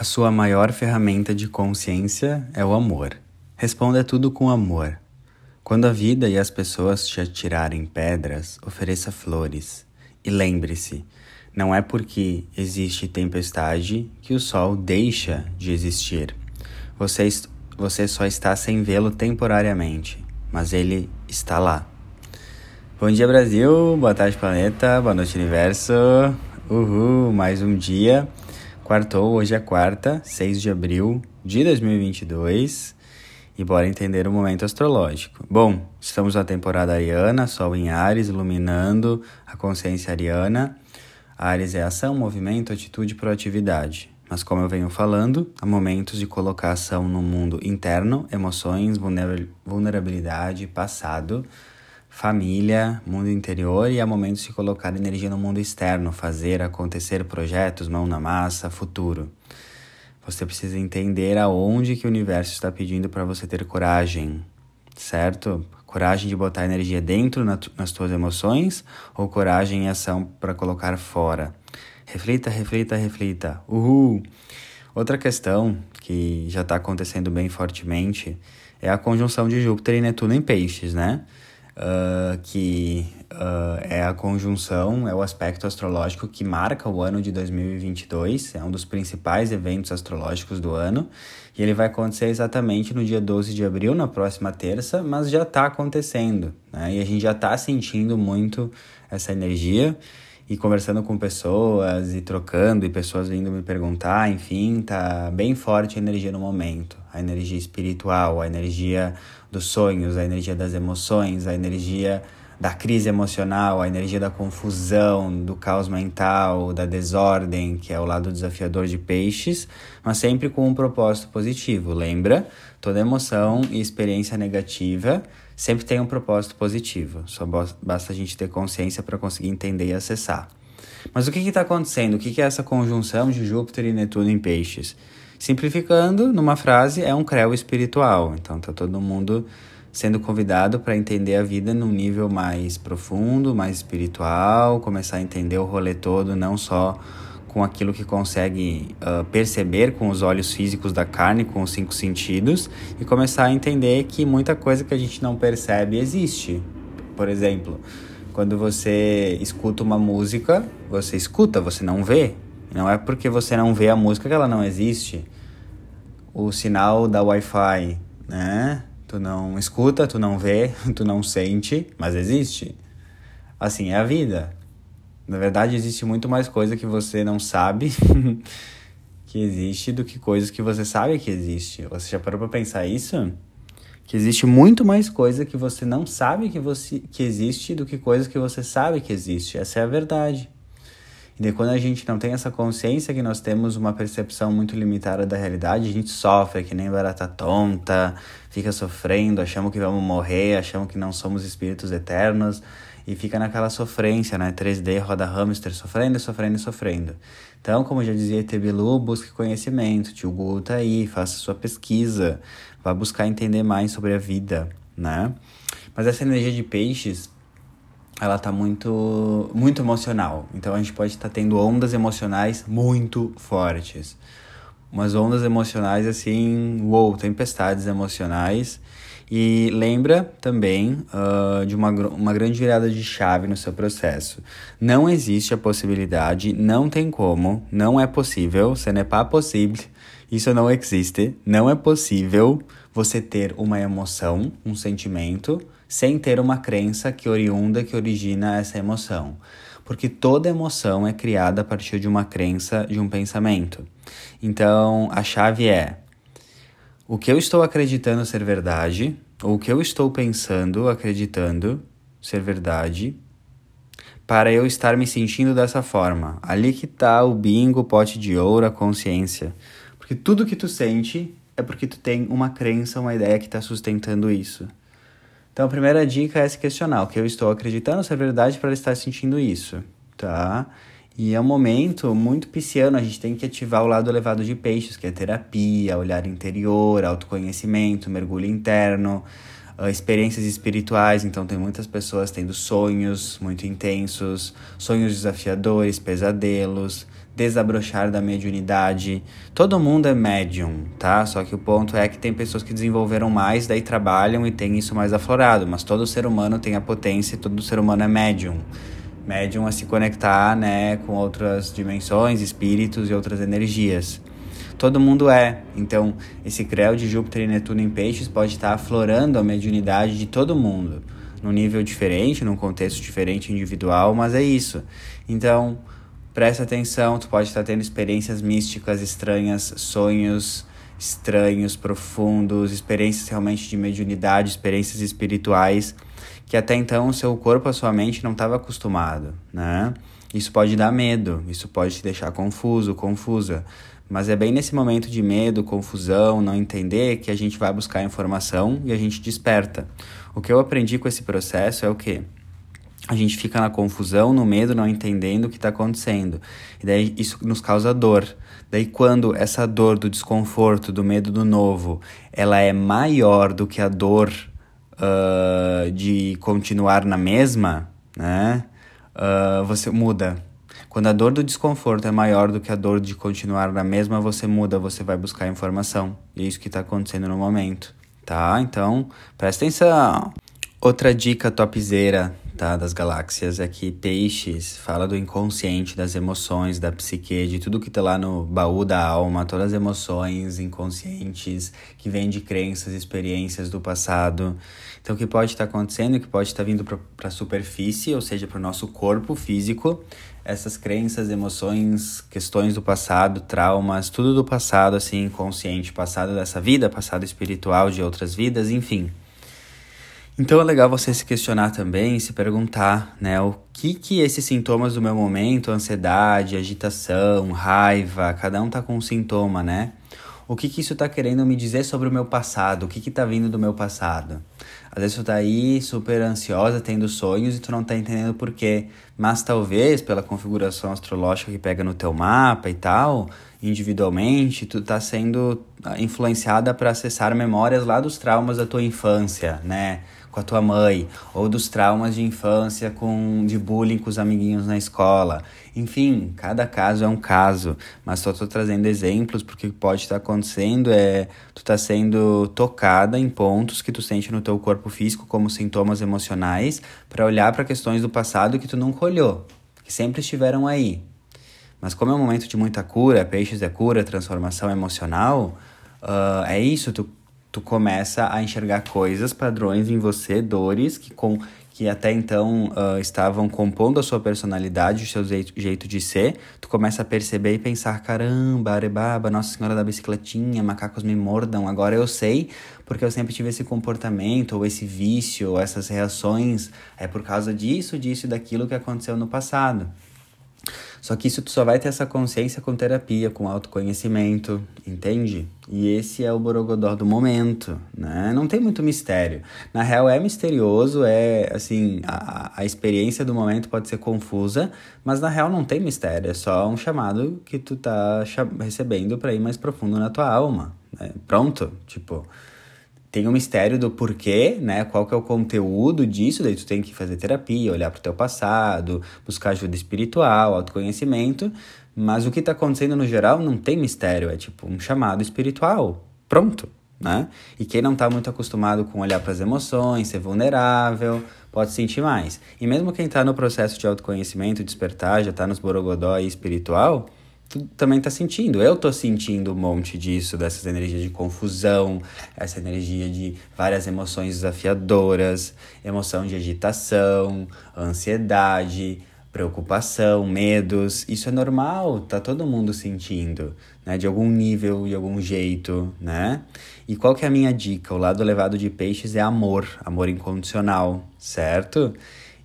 A sua maior ferramenta de consciência é o amor. Responda tudo com amor. Quando a vida e as pessoas te atirarem pedras, ofereça flores. E lembre-se, não é porque existe tempestade que o sol deixa de existir. Você, você só está sem vê-lo temporariamente, mas ele está lá. Bom dia, Brasil. Boa tarde, planeta. Boa noite, universo. Uhul, mais um dia. Quartou, hoje é quarta, 6 de abril de 2022 e bora entender o momento astrológico. Bom, estamos na temporada ariana, Sol em Ares, iluminando a consciência ariana. Ares é ação, movimento, atitude e proatividade. Mas como eu venho falando, há momentos de colocar ação no mundo interno, emoções, vulnerabilidade, passado, família, mundo interior e há momentos de colocar energia no mundo externo, fazer acontecer projetos, mão na massa, futuro. Você precisa entender aonde que o universo está pedindo para você ter coragem, certo? Coragem de botar energia dentro na, nas suas emoções ou coragem em ação para colocar fora. Reflita, reflita, reflita. Uhul! Outra questão que já está acontecendo bem fortemente é a conjunção de Júpiter e Netuno em peixes, né? Uh, que uh, é a conjunção, é o aspecto astrológico que marca o ano de 2022, é um dos principais eventos astrológicos do ano, e ele vai acontecer exatamente no dia 12 de abril, na próxima terça, mas já está acontecendo, né? E a gente já está sentindo muito essa energia e conversando com pessoas e trocando e pessoas vindo me perguntar, enfim, tá bem forte a energia no momento, a energia espiritual, a energia dos sonhos, a energia das emoções, a energia da crise emocional, a energia da confusão, do caos mental, da desordem, que é o lado desafiador de peixes, mas sempre com um propósito positivo. Lembra? Toda emoção e experiência negativa sempre tem um propósito positivo. Só basta a gente ter consciência para conseguir entender e acessar. Mas o que está acontecendo? O que, que é essa conjunção de Júpiter e Netuno em peixes? Simplificando, numa frase, é um creu espiritual. Então tá todo mundo sendo convidado para entender a vida num nível mais profundo, mais espiritual, começar a entender o rolê todo, não só com aquilo que consegue uh, perceber com os olhos físicos da carne, com os cinco sentidos, e começar a entender que muita coisa que a gente não percebe existe. Por exemplo, quando você escuta uma música, você escuta, você não vê. Não é porque você não vê a música que ela não existe. O sinal da Wi-Fi, né? Tu não escuta, tu não vê, tu não sente, mas existe. Assim é a vida. Na verdade, existe muito mais coisa que você não sabe que existe do que coisas que você sabe que existe. Você já parou para pensar isso? Que existe muito mais coisa que você não sabe que, você, que existe do que coisas que você sabe que existe. Essa é a verdade. E daí, quando a gente não tem essa consciência que nós temos uma percepção muito limitada da realidade, a gente sofre que nem barata tonta, fica sofrendo, achamos que vamos morrer, achamos que não somos espíritos eternos e fica naquela sofrência, né? 3D, roda hamster, sofrendo, sofrendo, sofrendo. Então, como já dizia Tebilu, busque conhecimento, tio Gu tá aí, faça sua pesquisa, vá buscar entender mais sobre a vida, né? Mas essa energia de peixes ela tá muito muito emocional. Então a gente pode estar tá tendo ondas emocionais muito fortes. Umas ondas emocionais assim, uou, tempestades emocionais. E lembra também uh, de uma, uma grande virada de chave no seu processo. Não existe a possibilidade, não tem como, não é possível, ce n'est pas possible, isso não existe, não é possível você ter uma emoção, um sentimento, sem ter uma crença que oriunda, que origina essa emoção. Porque toda emoção é criada a partir de uma crença, de um pensamento. Então, a chave é: o que eu estou acreditando ser verdade, ou o que eu estou pensando, acreditando ser verdade, para eu estar me sentindo dessa forma. Ali que está o bingo, o pote de ouro, a consciência. Porque tudo que tu sente é porque tu tem uma crença, uma ideia que está sustentando isso. Então, a primeira dica é se questionar o que eu estou acreditando ser verdade para estar sentindo isso, tá? E é um momento muito pisciano, a gente tem que ativar o lado elevado de peixes, que é terapia, olhar interior, autoconhecimento, mergulho interno, uh, experiências espirituais. Então, tem muitas pessoas tendo sonhos muito intensos, sonhos desafiadores, pesadelos, desabrochar da mediunidade. Todo mundo é médium, tá? Só que o ponto é que tem pessoas que desenvolveram mais, daí trabalham e tem isso mais aflorado, mas todo ser humano tem a potência e todo ser humano é médium. Médium a se conectar, né, com outras dimensões, espíritos e outras energias. Todo mundo é. Então, esse Creu de Júpiter e Netuno em Peixes pode estar aflorando a mediunidade de todo mundo num nível diferente, num contexto diferente individual, mas é isso. Então, presta atenção, tu pode estar tendo experiências místicas estranhas, sonhos estranhos, profundos, experiências realmente de mediunidade, experiências espirituais que até então o seu corpo, a sua mente não estava acostumado, né? Isso pode dar medo, isso pode te deixar confuso, confusa. Mas é bem nesse momento de medo, confusão, não entender que a gente vai buscar informação e a gente desperta. O que eu aprendi com esse processo é o quê? A gente fica na confusão, no medo, não entendendo o que está acontecendo. E daí isso nos causa dor. Daí quando essa dor do desconforto, do medo do novo, ela é maior do que a dor uh, de continuar na mesma, né? Uh, você muda. Quando a dor do desconforto é maior do que a dor de continuar na mesma, você muda, você vai buscar informação. E é isso que está acontecendo no momento tá? Então, presta atenção. Outra dica topzera, tá, das galáxias é que Peixes fala do inconsciente, das emoções, da psique, de tudo que tá lá no baú da alma, todas as emoções inconscientes que vêm de crenças, experiências do passado. Então, o que pode estar tá acontecendo, o que pode estar tá vindo para a superfície, ou seja, para o nosso corpo físico, essas crenças, emoções, questões do passado, traumas, tudo do passado, assim, inconsciente, passado dessa vida, passado espiritual de outras vidas, enfim. Então é legal você se questionar também, se perguntar, né, o que que esses sintomas do meu momento, ansiedade, agitação, raiva, cada um tá com um sintoma, né? O que que isso tá querendo me dizer sobre o meu passado? O que que tá vindo do meu passado? Às vezes tu tá aí super ansiosa, tendo sonhos e tu não tá entendendo por quê. Mas talvez pela configuração astrológica que pega no teu mapa e tal, individualmente, tu tá sendo ah, influenciada para acessar memórias lá dos traumas da tua infância, né? Com a tua mãe, ou dos traumas de infância com de bullying com os amiguinhos na escola. Enfim, cada caso é um caso, mas só estou trazendo exemplos porque o que pode estar acontecendo é tu tá sendo tocada em pontos que tu sente no teu corpo físico como sintomas emocionais para olhar para questões do passado que tu nunca olhou, que sempre estiveram aí. Mas como é um momento de muita cura, peixes é cura, transformação emocional, uh, é isso, tu tu começa a enxergar coisas, padrões em você, dores que, com, que até então uh, estavam compondo a sua personalidade, o seu jeito, jeito de ser, tu começa a perceber e pensar, caramba, arebaba, Nossa Senhora da Bicicletinha, macacos me mordam, agora eu sei, porque eu sempre tive esse comportamento, ou esse vício, ou essas reações, é por causa disso, disso e daquilo que aconteceu no passado. Só que isso tu só vai ter essa consciência com terapia, com autoconhecimento, entende? E esse é o borogodó do momento, né? Não tem muito mistério. Na real é misterioso, é assim, a, a experiência do momento pode ser confusa, mas na real não tem mistério, é só um chamado que tu tá recebendo para ir mais profundo na tua alma, né? Pronto, tipo, tem o um mistério do porquê, né? Qual que é o conteúdo disso, daí tu tem que fazer terapia, olhar pro teu passado, buscar ajuda espiritual, autoconhecimento, mas o que está acontecendo no geral não tem mistério, é tipo um chamado espiritual. Pronto, né? E quem não está muito acostumado com olhar para as emoções, ser vulnerável, pode sentir mais. E mesmo quem está no processo de autoconhecimento, despertar, já está nos borogodó e espiritual, tu também tá sentindo. Eu tô sentindo um monte disso, dessas energias de confusão, essa energia de várias emoções desafiadoras, emoção de agitação, ansiedade, preocupação, medos. Isso é normal, tá todo mundo sentindo, né? De algum nível, de algum jeito, né? E qual que é a minha dica? O lado elevado de peixes é amor, amor incondicional, certo?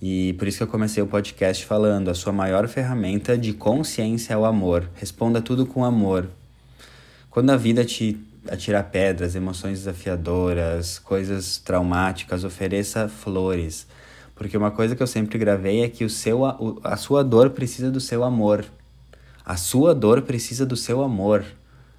E por isso que eu comecei o podcast falando: a sua maior ferramenta de consciência é o amor. Responda tudo com amor. Quando a vida te atirar pedras, emoções desafiadoras, coisas traumáticas, ofereça flores. Porque uma coisa que eu sempre gravei é que o seu, a sua dor precisa do seu amor. A sua dor precisa do seu amor.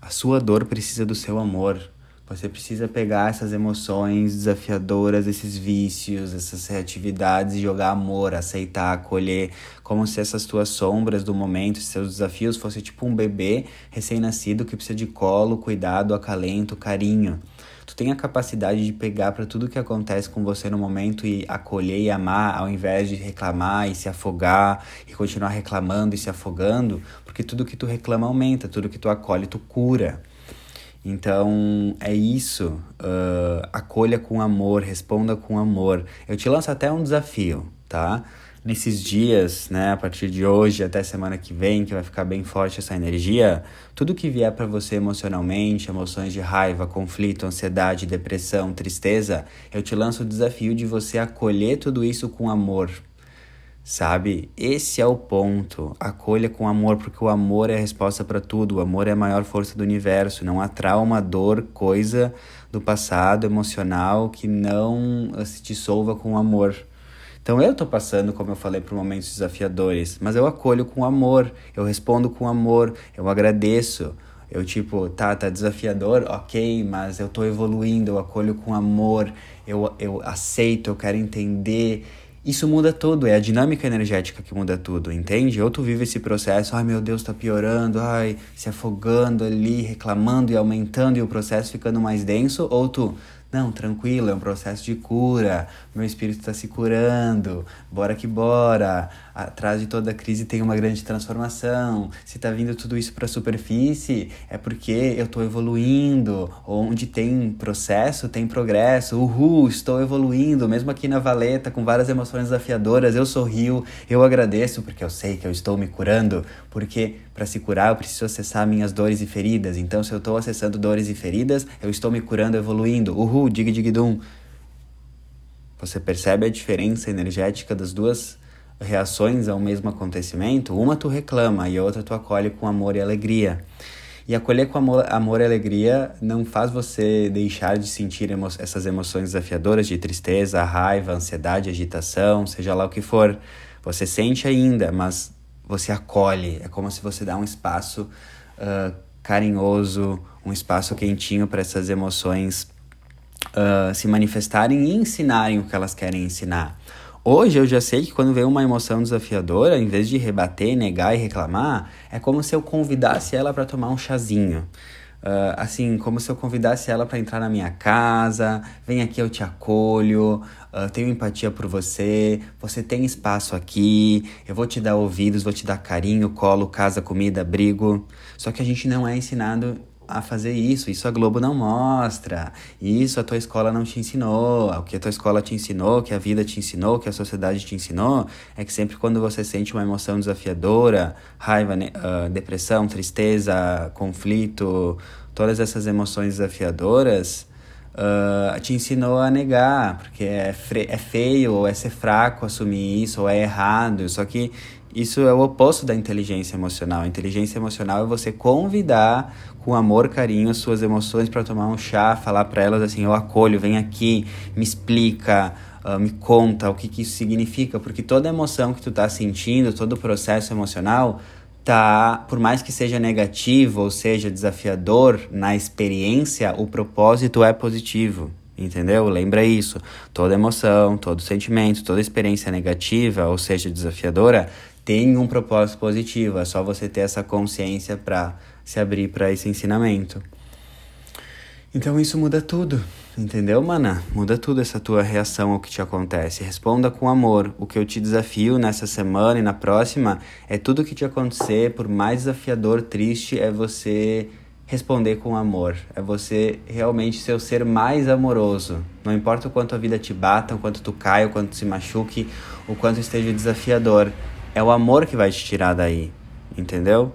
A sua dor precisa do seu amor. Você precisa pegar essas emoções desafiadoras, esses vícios, essas reatividades e jogar amor, aceitar, acolher, como se essas tuas sombras do momento, seus desafios fossem tipo um bebê recém-nascido que precisa de colo, cuidado, acalento, carinho. Tu tem a capacidade de pegar para tudo que acontece com você no momento e acolher e amar, ao invés de reclamar e se afogar e continuar reclamando e se afogando, porque tudo que tu reclama aumenta, tudo que tu acolhe tu cura. Então é isso. Uh, acolha com amor, responda com amor. Eu te lanço até um desafio, tá? Nesses dias, né, a partir de hoje até semana que vem, que vai ficar bem forte essa energia, tudo que vier para você emocionalmente, emoções de raiva, conflito, ansiedade, depressão, tristeza, eu te lanço o desafio de você acolher tudo isso com amor, Sabe? Esse é o ponto. Acolha com amor, porque o amor é a resposta para tudo. O amor é a maior força do universo. Não há trauma, dor, coisa do passado emocional que não se dissolva com amor. Então eu tô passando, como eu falei, por momentos desafiadores, mas eu acolho com amor, eu respondo com amor, eu agradeço. Eu tipo, tá, tá desafiador, ok, mas eu tô evoluindo, eu acolho com amor, eu, eu aceito, eu quero entender isso muda tudo, é a dinâmica energética que muda tudo, entende? Ou tu vive esse processo, ai meu Deus, tá piorando, ai, se afogando ali, reclamando e aumentando e o processo ficando mais denso, ou tu, não, tranquilo, é um processo de cura, meu espírito está se curando, bora que bora. Atrás de toda crise tem uma grande transformação. Se está vindo tudo isso para a superfície, é porque eu estou evoluindo. Onde tem processo, tem progresso. Uhul, estou evoluindo. Mesmo aqui na valeta, com várias emoções desafiadoras, eu sorrio, eu agradeço, porque eu sei que eu estou me curando. Porque para se curar eu preciso acessar minhas dores e feridas. Então, se eu estou acessando dores e feridas, eu estou me curando, evoluindo. Uhul, dig dig dum. Você percebe a diferença energética das duas reações ao mesmo acontecimento? Uma tu reclama e a outra tu acolhe com amor e alegria. E acolher com amor, amor e alegria não faz você deixar de sentir emo essas emoções desafiadoras de tristeza, raiva, ansiedade, agitação, seja lá o que for. Você sente ainda, mas você acolhe. É como se você dá um espaço uh, carinhoso, um espaço quentinho para essas emoções uh, se manifestarem e ensinarem o que elas querem ensinar. Hoje eu já sei que quando vem uma emoção desafiadora, em vez de rebater, negar e reclamar, é como se eu convidasse ela para tomar um chazinho. Uh, assim, como se eu convidasse ela para entrar na minha casa, vem aqui, eu te acolho, uh, tenho empatia por você, você tem espaço aqui, eu vou te dar ouvidos, vou te dar carinho, colo, casa, comida, abrigo. Só que a gente não é ensinado a fazer isso. Isso a Globo não mostra. Isso a tua escola não te ensinou. O que a tua escola te ensinou, que a vida te ensinou, que a sociedade te ensinou, é que sempre quando você sente uma emoção desafiadora, raiva, uh, depressão, tristeza, conflito, todas essas emoções desafiadoras, uh, te ensinou a negar, porque é, é feio, ou é ser fraco assumir isso, ou é errado. Só que isso é o oposto da inteligência emocional. A inteligência emocional é você convidar com amor, carinho as suas emoções para tomar um chá, falar para elas assim: eu acolho, vem aqui, me explica, uh, me conta o que, que isso significa, porque toda emoção que tu tá sentindo, todo o processo emocional tá, por mais que seja negativo ou seja desafiador na experiência, o propósito é positivo. Entendeu? Lembra isso. Toda emoção, todo sentimento, toda experiência negativa, ou seja, desafiadora, tem um propósito positivo, é só você ter essa consciência para se abrir para esse ensinamento. Então isso muda tudo, entendeu, mana? Muda tudo essa tua reação ao que te acontece. Responda com amor. O que eu te desafio nessa semana e na próxima é tudo que te acontecer, por mais desafiador, triste, é você responder com amor. É você realmente ser o ser mais amoroso. Não importa o quanto a vida te bata, o quanto tu cai, o quanto se machuque, o quanto esteja desafiador. É o amor que vai te tirar daí, entendeu?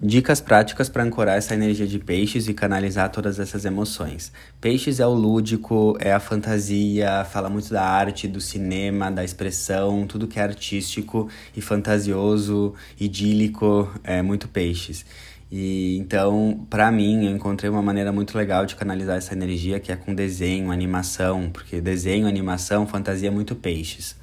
Dicas práticas para ancorar essa energia de peixes e canalizar todas essas emoções. Peixes é o lúdico, é a fantasia, fala muito da arte, do cinema, da expressão, tudo que é artístico e fantasioso, idílico, é muito peixes. E então, para mim, eu encontrei uma maneira muito legal de canalizar essa energia que é com desenho, animação, porque desenho, animação, fantasia é muito peixes.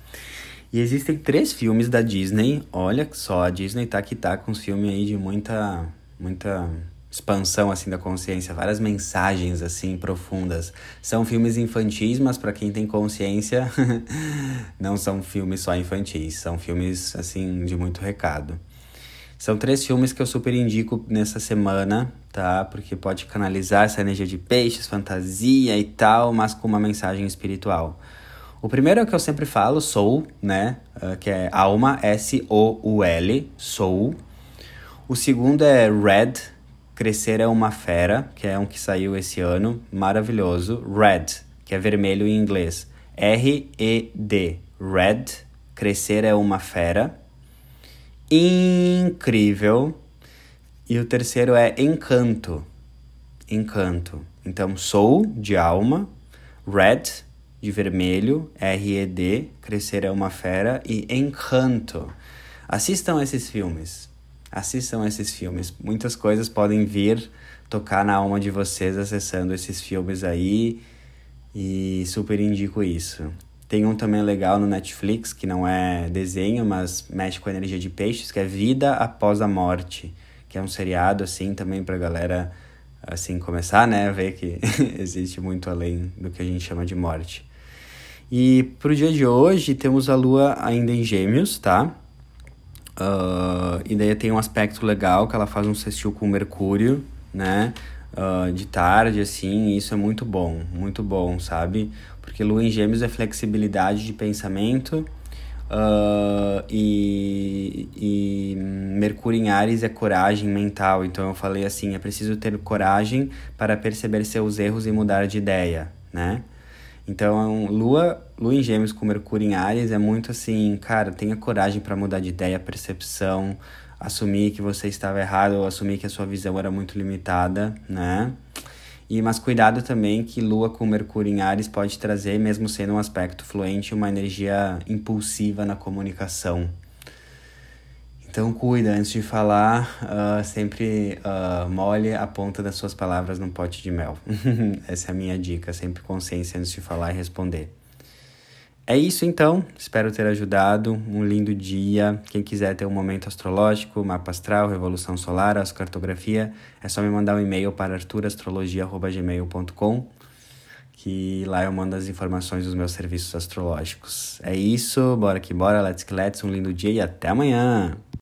E existem três filmes da Disney. Olha só, a Disney tá que tá com os filmes aí de muita, muita expansão assim da consciência, várias mensagens assim profundas. São filmes infantis, mas para quem tem consciência, não são filmes só infantis, são filmes assim de muito recado. São três filmes que eu super indico nessa semana, tá? Porque pode canalizar essa energia de peixes, fantasia e tal, mas com uma mensagem espiritual. O primeiro é o que eu sempre falo, Soul, né? Uh, que é alma, S-O-U-L, Soul. O segundo é Red, Crescer é uma Fera, que é um que saiu esse ano, maravilhoso. Red, que é vermelho em inglês. R-E-D, Red, Crescer é uma Fera. Incrível. E o terceiro é Encanto. Encanto. Então, Soul, de alma. Red, de vermelho. R-E-D, Crescer é uma Fera. E Encanto. Assistam esses filmes assistam esses filmes. Muitas coisas podem vir tocar na alma de vocês acessando esses filmes aí e super indico isso. Tem um também legal no Netflix que não é desenho, mas mexe com a energia de peixes, que é Vida após a Morte, que é um seriado assim também pra galera assim começar, né, ver que existe muito além do que a gente chama de morte. E pro dia de hoje temos a lua ainda em Gêmeos, tá? Uh, e daí tem um aspecto legal que ela faz um sextil com Mercúrio, né? Uh, de tarde, assim, e isso é muito bom, muito bom, sabe? Porque Lua em Gêmeos é flexibilidade de pensamento uh, e, e Mercúrio em Ares é coragem mental. Então eu falei assim: é preciso ter coragem para perceber seus erros e mudar de ideia, né? Então, Lua, Lua em Gêmeos com Mercúrio em Ares é muito assim, cara, tenha coragem para mudar de ideia, percepção, assumir que você estava errado ou assumir que a sua visão era muito limitada, né? E mas cuidado também que Lua com Mercúrio em Ares pode trazer, mesmo sendo um aspecto fluente, uma energia impulsiva na comunicação, então cuida antes de falar, uh, sempre uh, molhe a ponta das suas palavras num pote de mel. Essa é a minha dica, sempre consciência antes de falar e responder. É isso então, espero ter ajudado. Um lindo dia. Quem quiser ter um momento astrológico, mapa astral, revolução solar, astrocartografia, é só me mandar um e-mail para arturastrologia.gmail.com que lá eu mando as informações dos meus serviços astrológicos. É isso, bora que bora, let's que let's, um lindo dia e até amanhã!